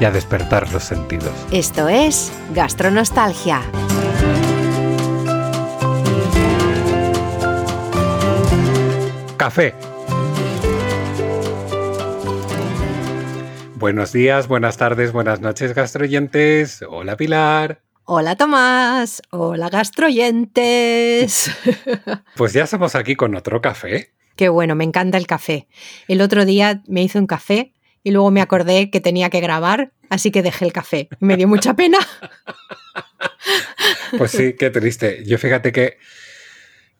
y a despertar los sentidos. Esto es Gastronostalgia. Café. Buenos días, buenas tardes, buenas noches, gastroyentes. Hola Pilar. Hola Tomás. Hola gastroyentes. Pues ya estamos aquí con otro café. Qué bueno, me encanta el café. El otro día me hice un café y luego me acordé que tenía que grabar, así que dejé el café. Me dio mucha pena. Pues sí, qué triste. Yo fíjate que,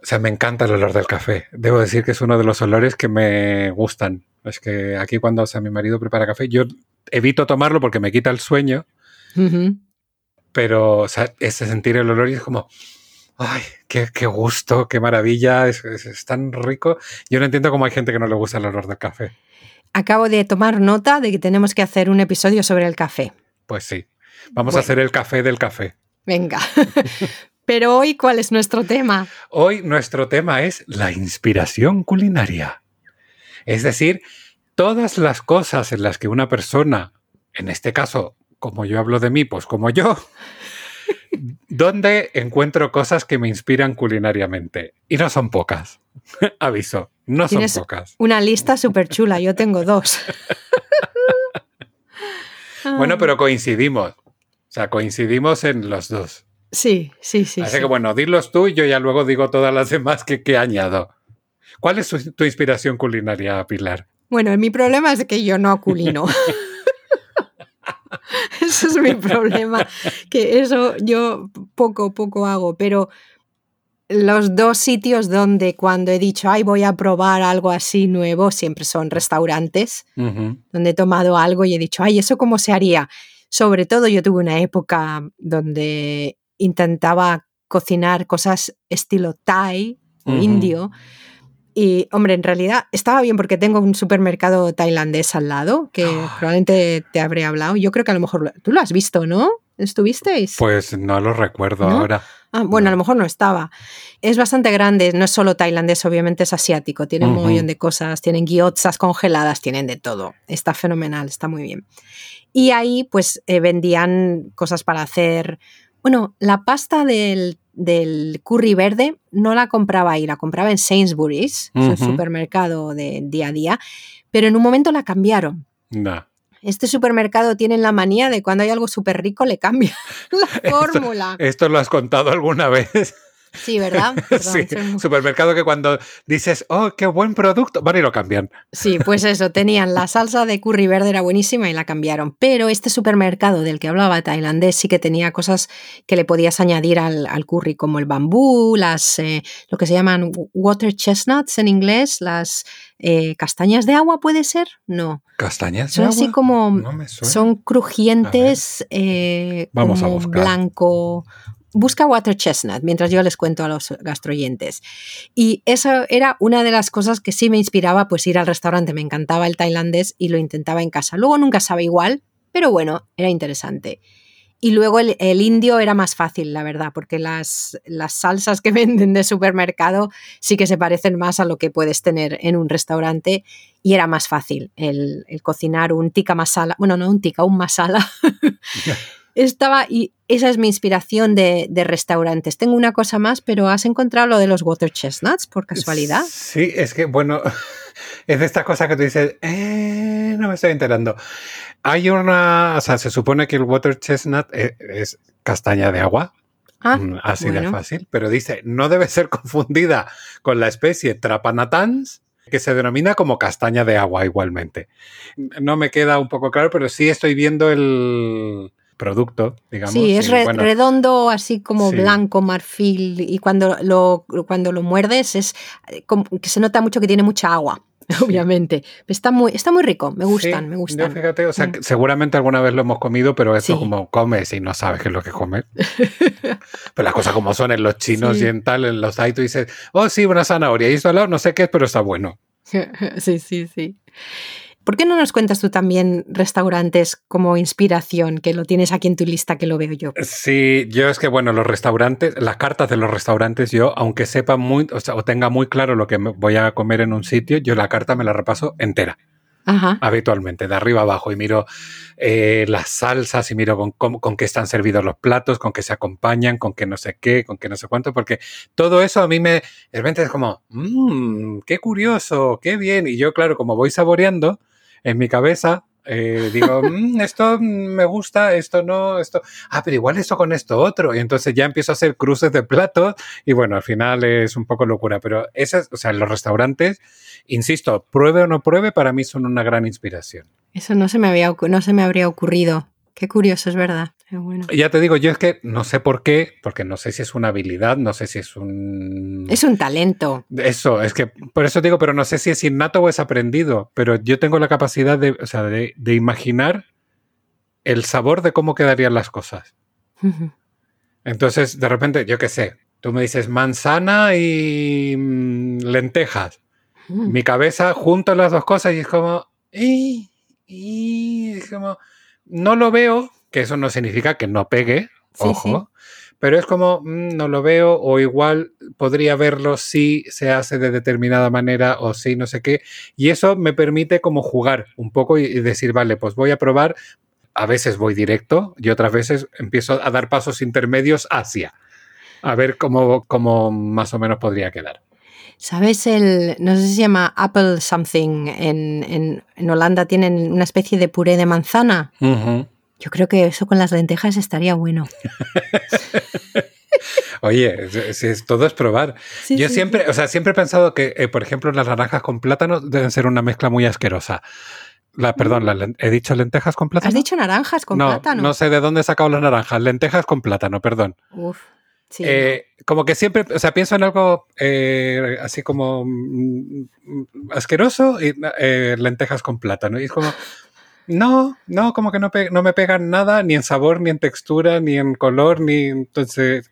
o sea, me encanta el olor del café. Debo decir que es uno de los olores que me gustan. Es que aquí cuando o sea, mi marido prepara café, yo evito tomarlo porque me quita el sueño, Ujú. pero o sea, ese sentir el olor y es como, ay, qué, qué gusto, qué maravilla, es, es- es tan rico. Yo no entiendo cómo hay gente que no le gusta el olor del café. Acabo de tomar nota de que tenemos que hacer un episodio sobre el café. Pues sí, vamos a hacer el café del café. Venga. Pero hoy, ¿cuál es nuestro tema? Hoy nuestro tema es la inspiración culinaria. Es decir, todas las cosas en las que una persona, en este caso, como yo hablo de mí, pues como yo, donde encuentro cosas que me inspiran culinariamente. Y no son pocas. Aviso, no son Tienes- pocas. Una lista súper chula. Yo tengo dos. Bueno, pero coincidimos. O sea, coincidimos en los dos. Sí, sí, sí. Así sí. que bueno, dilos tú y yo ya luego digo todas las demás que, que añado. ¿Cuál es tu- tu inspiración culinaria, Pilar? Bueno, mi problema es que yo no aculino. Eso es mi problema, que eso yo poco, poco hago, pero los dos sitios donde cuando he dicho, ay, voy a probar algo así nuevo, siempre son restaurantes, donde he tomado algo y he dicho, ay, ¿eso cómo se haría? Sobre todo yo tuve una época donde intentaba cocinar cosas estilo Thai o Ujú. indio. Y, hombre, en realidad estaba bien porque tengo un supermercado tailandés al lado, que Ah. probablemente te habré hablado. Yo creo que a lo mejor lo- tú lo has visto, ¿no? ¿Estuvisteis? Pues no lo recuerdo ¿No? ahora. Ah, bueno, a lo mejor no estaba. Es bastante grande, no es solo tailandés, obviamente es asiático. Tienen un montón de cosas, tienen guiotsas congeladas, tienen de todo. Está fenomenal, está muy bien. Y ahí pues eh, vendían cosas para hacer... Bueno, la pasta del, del curry verde no la compraba ahí, la compraba en Sainsbury's, un Ujú. supermercado de día a día, pero en un momento la cambiaron. No. Este supermercado tienen la manía de cuando hay algo súper rico le cambia la fórmula. ¿Esto lo has contado alguna vez? Sí, ¿verdad? Perdón, sí, soy supermercado que cuando dices, oh, qué buen producto, van y lo cambian. Sí, pues eso, tenían la salsa de curry verde, era buenísima y la cambiaron. Pero este supermercado del que hablaba tailandés sí que tenía cosas que le podías añadir al, al curry, como el bambú, las eh, lo que se llaman water chestnuts en inglés, las eh, castañas de agua, ¿puede ser? No. ¿Castañas? de Son así agua? como. No. Son crujientes, eh, Vamos a buscar. blanco. Busca water chestnut mientras yo les cuento a los gastroyentes. Y eso era una de las cosas que sí me inspiraba, pues ir al restaurante. Me encantaba el tailandés y lo intentaba en casa. Luego nunca sabe igual, pero bueno, era interesante. Y luego el, el indio era más fácil, la verdad, porque las, las salsas que venden de supermercado sí que se parecen más a lo que puedes tener en un restaurante y era más fácil el, el cocinar un tikka masala, bueno, no un tikka, un masala. Estaba, y esa es mi inspiración de, de restaurantes. Tengo una cosa más, pero ¿has encontrado lo de los water chestnuts por casualidad? Sí, es que, bueno, es de esta cosa que tú dices, eh, no me estoy enterando. Hay una, o sea, se supone que el water chestnut e- es, castaña de agua, Ah, mm, así de fácil, pero dice, no debe ser confundida con la especie Trapanatans, que se denomina como castaña de agua igualmente. No me queda un poco claro, pero sí estoy viendo el producto, digamos. Sí, es re- bueno, redondo, así como Sí. blanco, marfil, y cuando lo, cuando lo muerdes es eh, como que se nota mucho que tiene mucha agua. obviamente. Está muy, está muy rico, me gustan, Sí, me yo gustan. fíjate, o sea, Mm. seguramente alguna vez lo hemos comido, pero eso Sí. como comes y no sabes qué es lo que comes. pero las cosas como son en los chinos Sí. y en tal, en los hay, tú dices, oh sí, una zanahoria, y esto al lado no sé qué es, pero está bueno. sí, sí, sí. ¿Por qué no nos cuentas tú también restaurantes como inspiración, que lo tienes aquí en tu lista, que lo veo yo? Sí, yo es que, bueno, los restaurantes, las cartas de los restaurantes, yo, aunque sepa muy, o sea, o tenga muy claro lo que voy a comer en un sitio, yo la carta me la repaso entera, Ajá. habitualmente, de arriba abajo, y miro eh, las salsas y miro con qué están servidos los platos, con qué se acompañan, con qué no sé qué, con qué no sé cuánto, porque todo eso a mí me, de repente es como, mmm, qué curioso, qué bien, y yo, claro, como voy saboreando en mi cabeza, eh, digo, "Mm, esto me gusta, esto no, esto, ah, pero igual esto con esto otro. Y entonces ya empiezo a hacer cruces de platos y bueno, al final es un poco locura. Pero esas, o sea, los restaurantes, insisto, pruebe o no pruebe, para mí son una gran inspiración. Eso no se me había no se me habría ocurrido. Qué curioso, es verdad. Bueno. Y ya te digo, yo es que no sé por qué, porque no sé si es una habilidad, no sé si es un... Es un talento. Eso, es que por eso digo, pero no sé si es innato o es aprendido, pero yo tengo la capacidad de, o sea, de, de imaginar el sabor de cómo quedarían las cosas. Entonces, de repente, yo qué sé, tú me dices manzana y mm, lentejas. Mm. Mi cabeza junto las dos cosas y es como, "Ey", y es como, no lo veo, que eso no significa que no pegue, Sí, ojo, pero es como, "Mm, no lo veo o igual podría verlo si se hace de determinada manera o si no sé qué. Y eso me permite como jugar un poco y, y decir, vale, pues voy a probar. A veces voy directo y otras veces empiezo a dar pasos intermedios hacia. A ver cómo, cómo más o menos podría quedar. ¿Sabes el, no sé si se llama Apple Something, en, en, en Holanda tienen una especie de puré de manzana? Yo creo que eso con las lentejas estaría bueno. Oye, es- todo es probar. Sí, Yo sí, siempre, o sea, siempre he pensado que, eh, por ejemplo, las naranjas con plátano deben ser una mezcla muy asquerosa. La, perdón, las len- ¿he dicho lentejas con plátano? ¿Has dicho naranjas con no, plátano? no sé de dónde he sacado las naranjas. Lentejas con plátano, perdón. Uf, sí. Eh, como que siempre, o sea, pienso en algo eh, así como mm, mm, asqueroso y eh, lentejas con plátano. Y es como, no, no, como que no, no me pegan nada, ni en sabor, ni en textura, ni en color, ni entonces,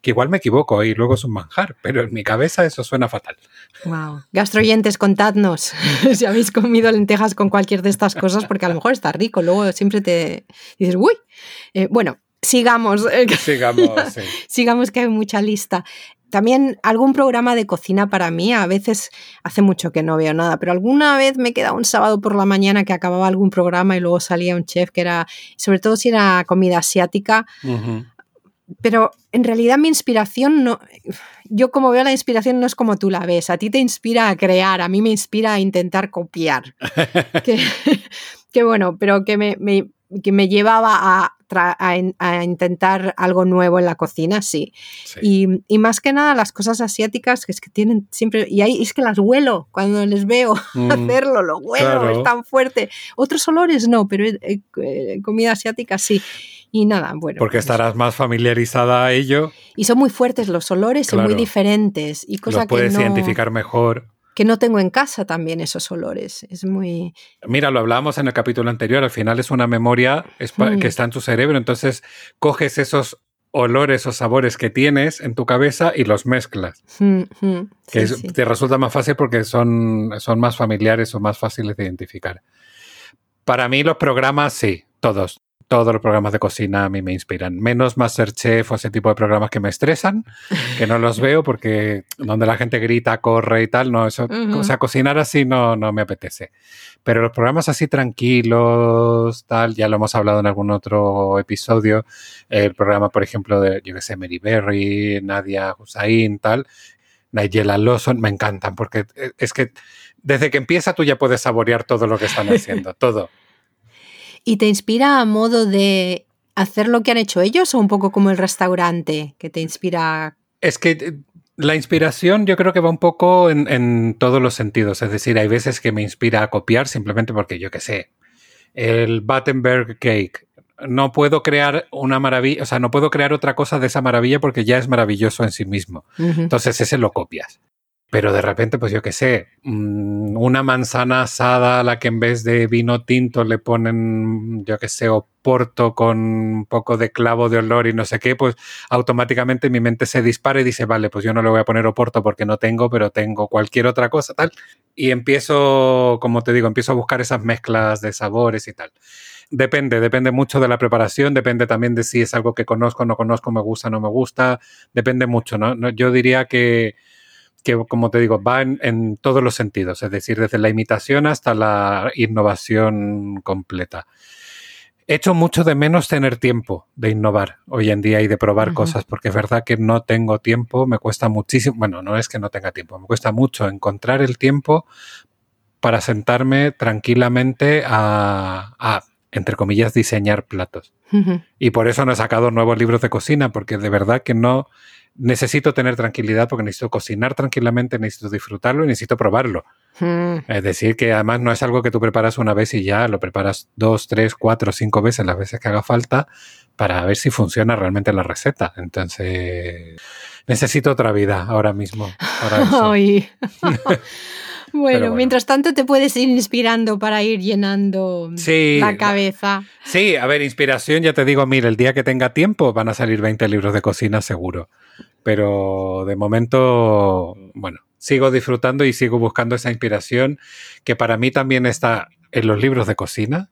que igual me equivoco y luego es un manjar, pero en mi cabeza eso suena fatal. Wow. Gastroyentes, contadnos si habéis comido lentejas con cualquier de estas cosas, porque a lo mejor está rico. Luego siempre te dices, uy. Bueno, sigamos. eh, que- Sigamos, sí. sigamos que hay mucha lista. También algún programa de cocina para mí, a veces hace mucho que no veo nada, pero alguna vez me queda un sábado por la mañana que acababa algún programa y luego salía un chef que era, sobre todo si era comida asiática, pero en realidad mi inspiración no, yo como veo la inspiración no es como tú la ves, a ti te inspira a crear, a mí me inspira a intentar copiar. que, que bueno, pero que me, me- que me llevaba a, a in- a intentar algo nuevo en la cocina, sí. Sí. Y, y más que nada las cosas asiáticas, que es que tienen siempre, y ahí es que las huelo cuando les veo Mm, hacerlo, lo huelo, claro. es tan fuerte. Otros olores no, pero eh, eh, comida asiática sí. Y nada, bueno. Porque pues- estarás más familiarizada a ello, Y son muy fuertes los olores y muy Claro. diferentes. Y cosa los puedes que no, identificar mejor. Que no tengo en casa también esos olores. Es muy... Mira, lo hablábamos en el capítulo anterior, al final es una memoria Mm. que está en tu cerebro, entonces coges esos olores o sabores que tienes en tu cabeza y los mezclas, Mm, mm, que sí, es- sí. te resulta más fácil porque son, son más familiares o más fáciles de identificar. Para mí los programas, sí, todos. Todos los programas de cocina a mí me inspiran. Menos Masterchef o ese tipo de programas que me estresan, que no los veo porque donde la gente grita, corre y tal, no, eso, o sea, cocinar así no, no me apetece. Pero los programas así tranquilos, tal, ya lo hemos hablado en algún otro episodio. El programa, por ejemplo, de, yo que sé, Mary Berry, Nadia Hussain, tal, Nigella Lawson, me encantan porque eh, es que desde que empieza tú ya puedes saborear todo lo que están haciendo, todo. ¿Y te inspira a modo de hacer lo que han hecho ellos o un poco como el restaurante que te inspira? Es que eh, la inspiración yo creo que va un poco en, en todos los sentidos. Es decir, hay veces que me inspira a copiar simplemente porque yo qué sé, el Battenberg Cake. No puedo crear una maravilla, o sea, no puedo crear otra cosa de esa maravilla porque ya es maravilloso en sí mismo. Entonces ese lo copias. Pero de repente, pues yo qué sé, mm, una manzana asada a la que en vez de vino tinto le ponen, yo qué sé, oporto con un poco de clavo de olor y no sé qué, pues automáticamente mi mente se dispara y dice, vale, pues yo no le voy a poner oporto porque no tengo, pero tengo cualquier otra cosa, tal. Y empiezo, como te digo, empiezo a buscar esas mezclas de sabores y tal. Depende, depende mucho de la preparación, depende también de si es algo que conozco, no conozco, me gusta, no me gusta, depende mucho, ¿no? Yo diría que que, como te digo, va en, todos los sentidos, es decir, desde la imitación hasta la innovación completa. Echo mucho de menos tener tiempo de innovar hoy en día y de probar cosas, porque es verdad que no tengo tiempo, me cuesta muchísimo, bueno, no es que no tenga tiempo, me cuesta mucho encontrar el tiempo para sentarme tranquilamente a, entre comillas, diseñar platos. Y por eso no he sacado nuevos libros de cocina, porque de verdad que no, necesito tener tranquilidad porque necesito cocinar tranquilamente, necesito disfrutarlo y necesito probarlo. Hmm. Es decir, que además no es algo que tú preparas una vez y ya lo preparas dos, tres, cuatro, cinco veces, las veces que haga falta, para ver si funciona realmente la receta. Entonces, necesito otra vida ahora mismo. Bueno, mientras tanto te puedes ir inspirando para ir llenando la cabeza. Sí, a ver, inspiración, ya te digo, mira, el día que tenga tiempo van a salir 20 libros de cocina seguro. Pero de momento, bueno, sigo disfrutando y sigo buscando esa inspiración que para mí también está en los libros de cocina,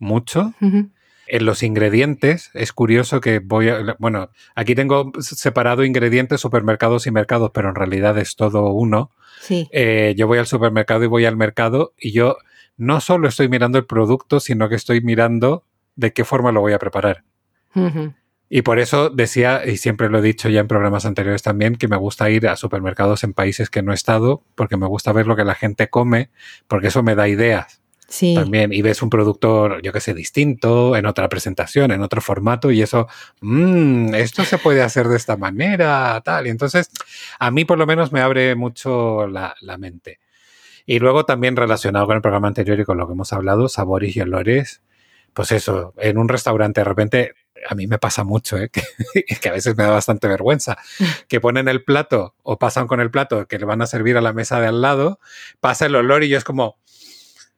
mucho. En los ingredientes, es curioso que voy a. Bueno, aquí tengo separado ingredientes, supermercados y mercados, pero en realidad es todo uno. Sí. Eh, yo voy al supermercado y voy al mercado y yo no solo estoy mirando el producto, sino que estoy mirando de qué forma lo voy a preparar. Y por eso decía, y siempre lo he dicho ya en programas anteriores también, que me gusta ir a supermercados en países que no he estado, porque me gusta ver lo que la gente come, porque eso me da ideas. Sí. También, y ves un productor, yo que sé, distinto, en otra presentación, en otro formato, y eso, mmm, esto se puede hacer de esta manera, tal. Y entonces, a mí por lo menos me abre mucho la, la mente. Y luego también relacionado con el programa anterior y con lo que hemos hablado, sabores y olores. Pues eso, en un restaurante de repente a mí me pasa mucho, ¿eh? que, a veces me da bastante vergüenza, que ponen el plato o pasan con el plato que le van a servir a la mesa de al lado, pasa el olor y yo es como,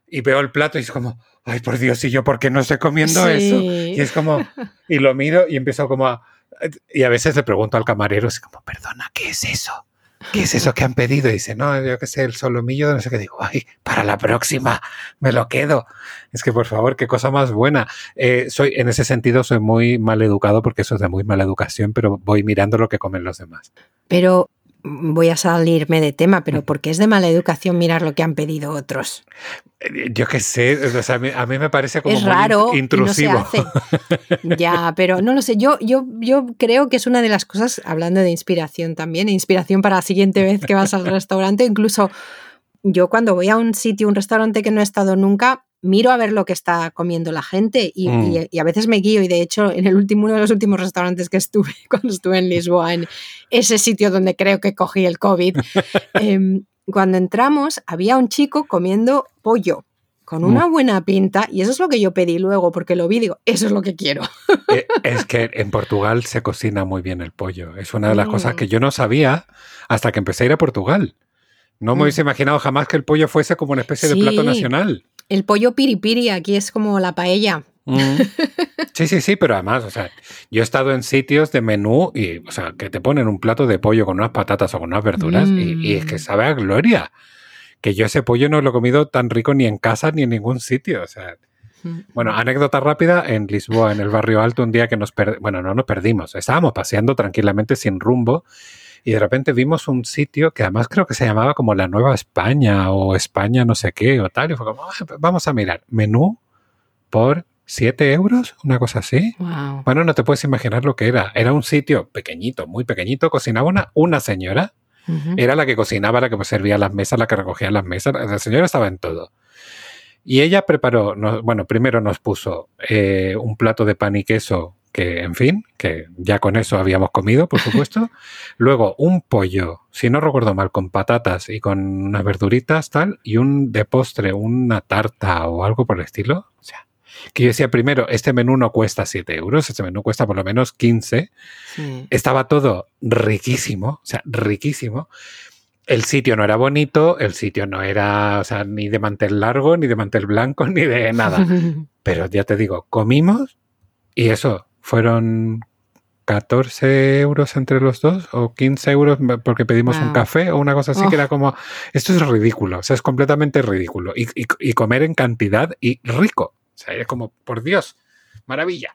y veo el plato y es como, ay, por Dios, ¿y yo por qué no estoy comiendo eso? Y es como, y lo miro y empiezo como a, y a veces le pregunto al camarero, es como, perdona, ¿qué es eso? ¿qué es eso que han pedido? Y dice, no, yo qué sé, el solomillo, no sé qué. Digo, ay, para la próxima, me lo quedo. Es que, por favor, qué cosa más buena. Eh, soy, en ese sentido, soy muy mal educado porque eso es de muy mala educación, pero voy mirando lo que comen los demás. Pero voy a salirme de tema, pero ¿por qué es de mala educación mirar lo que han pedido otros? Eh, yo qué sé, a, mí, me parece como es raro intrusivo. ya, pero no lo sé. Yo, yo, yo creo que es una de las cosas, hablando de inspiración también, inspiración para la siguiente vez que vas al restaurante, incluso yo cuando voy a un sitio, un restaurante que no he estado nunca, miro a ver lo que está comiendo la gente mm. y, a veces me guío y de hecho en el último, uno de los últimos restaurantes que estuve cuando estuve en Lisboa, en ese sitio donde creo que cogí el COVID, em, cuando entramos había un chico comiendo pollo con una mm. buena pinta y eso es lo que yo pedí luego porque lo vi digo, eso es lo que quiero. Eh, es que en Portugal se cocina muy bien el pollo. Es una de las cosas mm. que yo no sabía hasta que empecé a ir a Portugal. No me hubiese imaginado jamás que el pollo fuese como una especie de plato nacional. El pollo piripiri aquí es como la paella. Mm. Sí, sí, sí, pero además, o sea, yo he estado en sitios de menú y, o sea, que te ponen un plato de pollo con unas patatas o con unas verduras y, es que mm. sabe a gloria. Que yo ese pollo no lo he comido tan rico ni en casa ni en ningún sitio, o sea. Mm. Bueno, anécdota rápida, en Lisboa, en el barrio alto, un día que nos perdimos, bueno, no nos perdimos, estábamos paseando tranquilamente sin rumbo y de repente vimos un sitio que además creo que se llamaba como la Nueva España o España no sé qué o tal. Y fue como, ah, pues vamos a mirar, menú por 7 euros, una cosa así. Bueno, no te puedes imaginar lo que era. Era un sitio pequeñito, muy pequeñito, cocinaba una, una señora. Era la que cocinaba, la que servía las mesas, la que recogía las mesas. La señora estaba en todo. Y ella preparó, bueno, primero nos puso eh, un plato de pan y queso que en fin, que ya con eso habíamos comido, por supuesto. Luego un pollo, si no recuerdo mal, con patatas y con unas verduritas, tal, y un de postre, una tarta o algo por el estilo. O sea, que yo decía primero, este menú no cuesta 7 euros, este menú cuesta por lo menos 15. Estaba todo riquísimo, o sea, riquísimo. El sitio no era bonito, el sitio no era, o sea, ni de mantel largo, ni de mantel blanco, ni de nada. Pero ya te digo, comimos y eso, fueron 14 euros entre los dos o 15 euros porque pedimos un café o una cosa así que era como, esto es ridículo, o sea, es completamente ridículo. Y, y, comer en cantidad y rico. O sea, es como, por Dios, maravilla.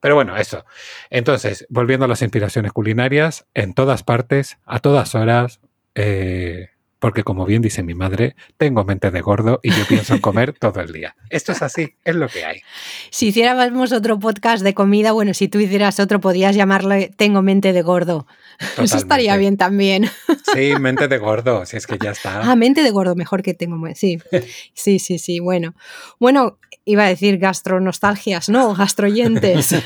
Pero bueno, eso. Entonces, volviendo a las inspiraciones culinarias, en todas partes, a todas horas, eh, porque como bien dice mi madre, tengo mente de gordo y yo pienso en comer todo el día. Esto es así, es lo que hay. Si hiciéramos otro podcast de comida, bueno, si tú hicieras otro, podías llamarle Tengo mente de gordo. Eso estaría bien también. Sí, mente de gordo, si es que ya está. Ah, mente de gordo, mejor que tengo. Sí, sí, sí, sí. Bueno, bueno, iba a decir gastronostalgias, no, gastroyentes.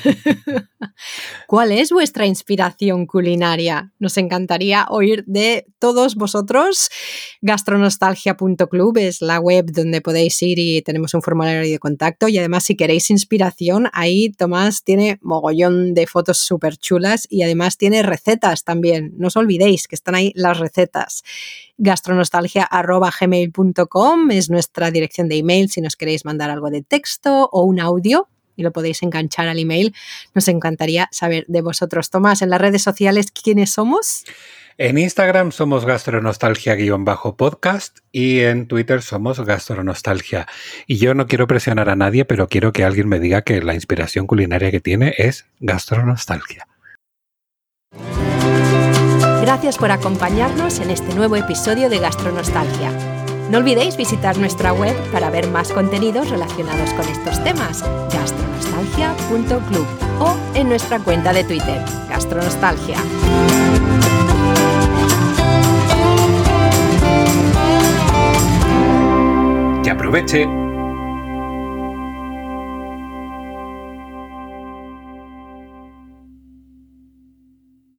¿Cuál es vuestra inspiración culinaria? Nos encantaría oír de todos vosotros. Gastronostalgia.club es la web donde podéis ir y tenemos un formulario de contacto. Y además, si queréis inspiración, ahí Tomás tiene mogollón de fotos súper chulas y además tiene recetas también. No os olvidéis que están ahí las recetas gastronostalgia.gmail.com es nuestra dirección de email si nos queréis mandar algo de texto o un audio y lo podéis enganchar al email. Nos encantaría saber de vosotros. Tomás, en las redes sociales, ¿quiénes somos? En Instagram somos gastronostalgia-podcast y en Twitter somos gastronostalgia. Y yo no quiero presionar a nadie, pero quiero que alguien me diga que la inspiración culinaria que tiene es gastronostalgia. Gracias por acompañarnos en este nuevo episodio de Gastronostalgia. No olvidéis visitar nuestra web para ver más contenidos relacionados con estos temas, gastronostalgia.club o en nuestra cuenta de Twitter, Gastronostalgia. Que aproveche